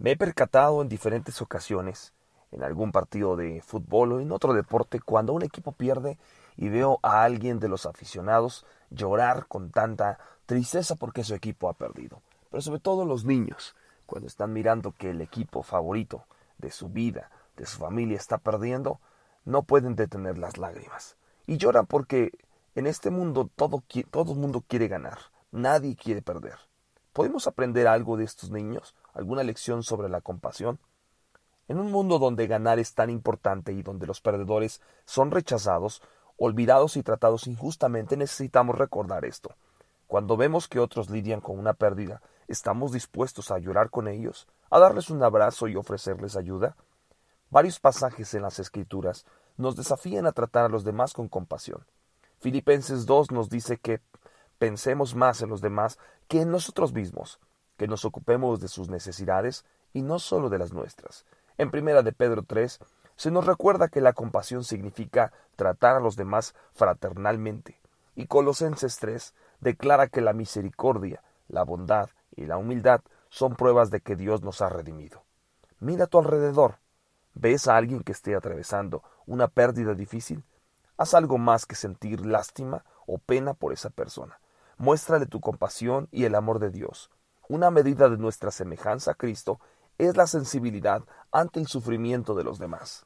Me he percatado en diferentes ocasiones, en algún partido de fútbol o en otro deporte, cuando un equipo pierde y veo a alguien de los aficionados llorar con tanta tristeza porque su equipo ha perdido. Pero sobre todo los niños, cuando están mirando que el equipo favorito de su vida, de su familia está perdiendo, no pueden detener las lágrimas. Y lloran porque en este mundo todo, todo mundo quiere ganar, nadie quiere perder. ¿Podemos aprender algo de estos niños? ¿Alguna lección sobre la compasión? En un mundo donde ganar es tan importante y donde los perdedores son rechazados, olvidados y tratados injustamente, necesitamos recordar esto. Cuando vemos que otros lidian con una pérdida, ¿estamos dispuestos a llorar con ellos, a darles un abrazo y ofrecerles ayuda? Varios pasajes en las Escrituras nos desafían a tratar a los demás con compasión. Filipenses 2 nos dice que pensemos más en los demás que en nosotros mismos, que nos ocupemos de sus necesidades y no solo de las nuestras. En primera de Pedro 3 se nos recuerda que la compasión significa tratar a los demás fraternalmente. Y Colosenses 3 declara que la misericordia, la bondad y la humildad son pruebas de que Dios nos ha redimido. Mira a tu alrededor. ¿Ves a alguien que esté atravesando una pérdida difícil? Haz algo más que sentir lástima o pena por esa persona. Muéstrale tu compasión y el amor de Dios. Una medida de nuestra semejanza a Cristo es la sensibilidad ante el sufrimiento de los demás.